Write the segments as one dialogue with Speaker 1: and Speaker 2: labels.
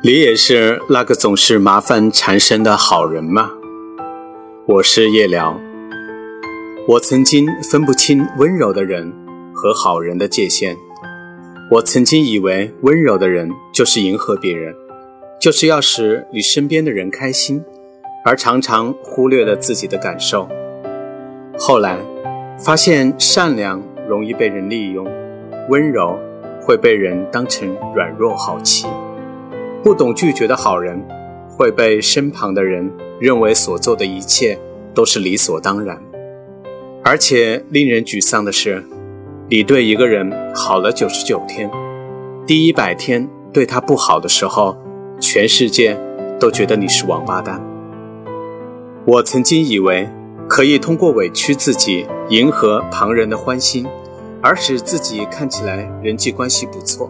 Speaker 1: 你也是那个总是麻烦缠身的好人吗？我是夜聊。我曾经分不清温柔的人和好人的界限。我曾经以为温柔的人就是迎合别人，就是要使你身边的人开心，而常常忽略了自己的感受。后来发现善良容易被人利用，温柔会被人当成软弱好欺。不懂拒绝的好人，会被身旁的人认为所做的一切都是理所当然。而且令人沮丧的是，你对一个人好了九十九天，第一百天对他不好的时候，全世界都觉得你是王八蛋。我曾经以为可以通过委屈自己，迎合旁人的欢心，而使自己看起来人际关系不错。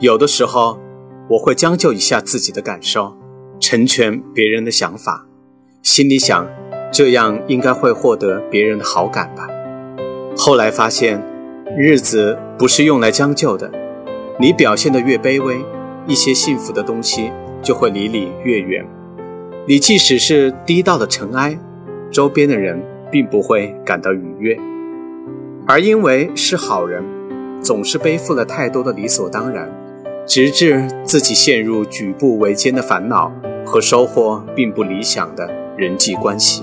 Speaker 1: 有的时候。我会将就一下自己的感受，成全别人的想法，心里想，这样应该会获得别人的好感吧。后来发现，日子不是用来将就的。你表现得越卑微，一些幸福的东西就会离你越远。你即使是低到的尘埃，周边的人并不会感到愉悦。而因为是好人，总是背负了太多的理所当然。直至自己陷入举步维艰的烦恼和收获并不理想的人际关系。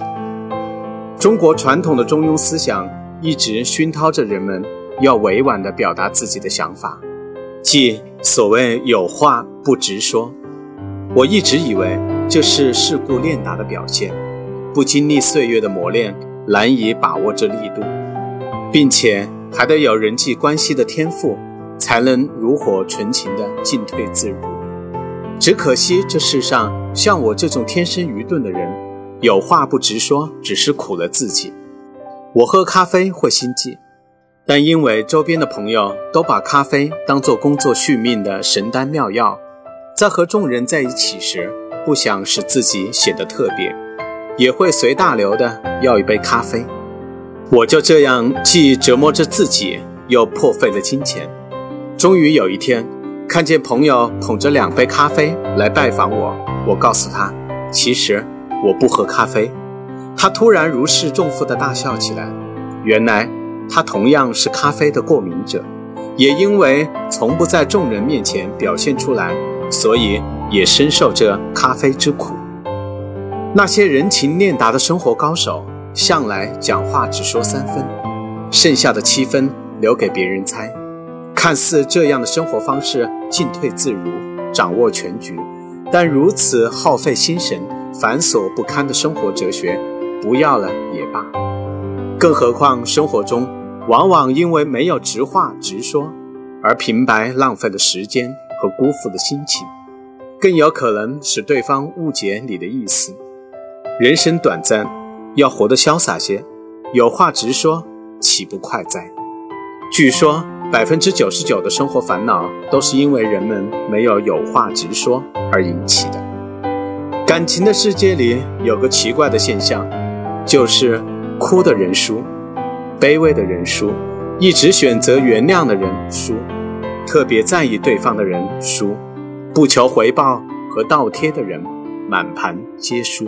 Speaker 1: 中国传统的中庸思想一直熏陶着人们要委婉地表达自己的想法，即所谓有话不直说。我一直以为这是世故练达的表现，不经历岁月的磨练，难以把握这力度，并且还得有人际关系的天赋。才能炉火纯青的进退自如。只可惜这世上像我这种天生愚钝的人，有话不直说，只是苦了自己。我喝咖啡会心悸，但因为周边的朋友都把咖啡当做工作续命的神丹妙药，在和众人在一起时，不想使自己显得特别，也会随大流的要一杯咖啡。我就这样既折磨着自己，又破费了金钱。终于有一天，看见朋友捧着两杯咖啡来拜访我，我告诉他，其实我不喝咖啡。他突然如释重负地大笑起来。原来他同样是咖啡的过敏者，也因为从不在众人面前表现出来，所以也深受这咖啡之苦。那些人情练达的生活高手，向来讲话只说三分，剩下的七分留给别人猜。看似这样的生活方式进退自如，掌握全局，但如此耗费心神、繁琐不堪的生活哲学，不要了也罢。更何况生活中往往因为没有直话直说，而平白浪费了时间和辜负了心情，更有可能使对方误解你的意思。人生短暂，要活得潇洒些，有话直说，岂不快哉？据说。百分之九十九的生活烦恼都是因为人们没有有话直说而引起的。感情的世界里有个奇怪的现象，就是哭的人输，卑微的人输，一直选择原谅的人输，特别在意对方的人输，不求回报和倒贴的人满盘皆输。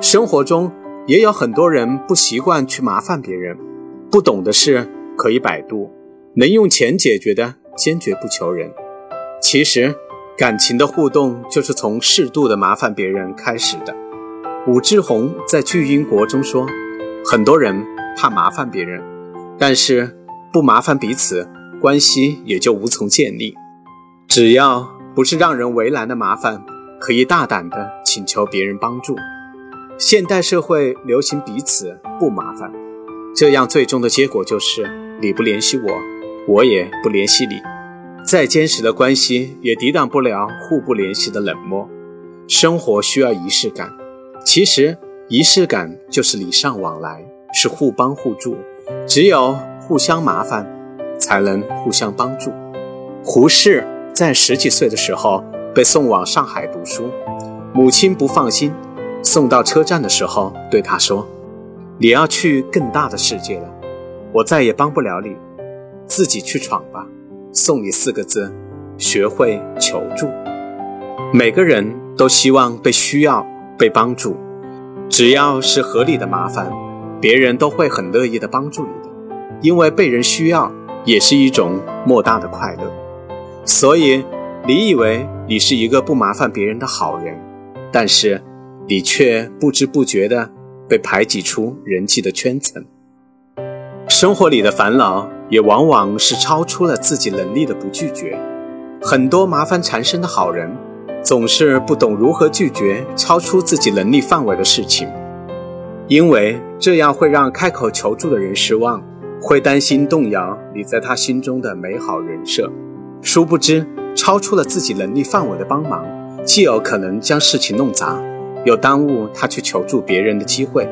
Speaker 1: 生活中也有很多人不习惯去麻烦别人，不懂的事可以百度。能用钱解决的，坚决不求人。其实，感情的互动就是从适度的麻烦别人开始的。武志红在《巨婴国》中说：“很多人怕麻烦别人，但是不麻烦彼此，关系也就无从建立。只要不是让人为难的麻烦，可以大胆的请求别人帮助。现代社会流行彼此不麻烦，这样最终的结果就是你不联系我。”我也不联系你，再坚实的关系也抵挡不了互不联系的冷漠。生活需要仪式感，其实仪式感就是礼尚往来，是互帮互助。只有互相麻烦，才能互相帮助。胡适在十几岁的时候被送往上海读书，母亲不放心，送到车站的时候对他说：“你要去更大的世界了，我再也帮不了你。”自己去闯吧，送你四个字：学会求助。每个人都希望被需要、被帮助。只要是合理的麻烦，别人都会很乐意的帮助你的，因为被人需要也是一种莫大的快乐。所以，你以为你是一个不麻烦别人的好人，但是你却不知不觉的被排挤出人际的圈层。生活里的烦恼也往往是超出了自己能力的不拒绝。很多麻烦缠身的好人。总是不懂如何拒绝超出自己能力范围的事情，因为这样会让开口求助的人失望，会担心动摇你在他心中的美好人设。殊不知，超出了自己能力范围的帮忙，既有可能将事情弄砸，又耽误他去求助别人的机会，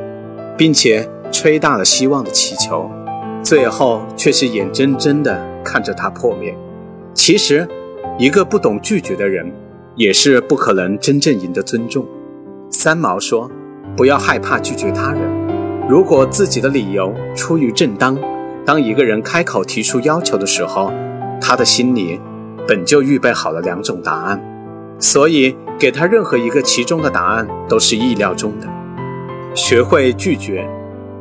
Speaker 1: 并且吹大了希望的气球，最后却是眼睁睁地看着它破灭。其实，一个不懂拒绝的人。也是不可能真正赢得尊重。三毛说：“不要害怕拒绝他人，如果自己的理由出于正当，当一个人开口提出要求的时候，他的心里本就预备好了两种答案，所以给他任何一个其中的答案都是意料中的。学会拒绝，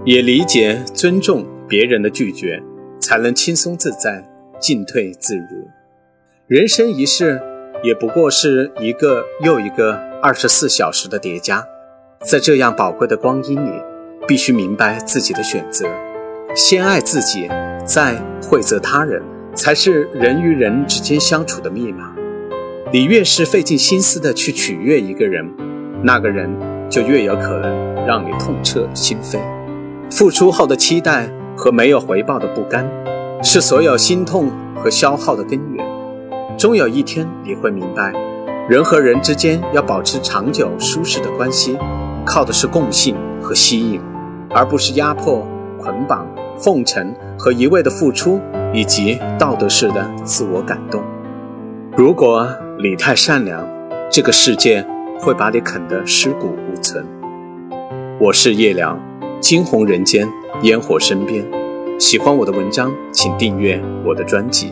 Speaker 1: 也理解尊重别人的拒绝，才能轻松自在，进退自如。人生一世。”也不过是一个又一个二十四小时的叠加，在这样宝贵的光阴里，必须明白自己的选择，先爱自己，再惠泽他人，才是人与人之间相处的密码。你越是费尽心思的去取悦一个人，那个人就越有可能让你痛彻心扉。付出后的期待和没有回报的不甘，是所有心痛和消耗的根源。终有一天你会明白，人和人之间要保持长久舒适的关系，靠的是共性和吸引，而不是压迫、捆绑、奉承和一味的付出以及道德式的自我感动。如果你太善良，这个世界会把你啃得尸骨无存。我是夜良，惊鸿人间，烟火身边。喜欢我的文章，请订阅我的专辑。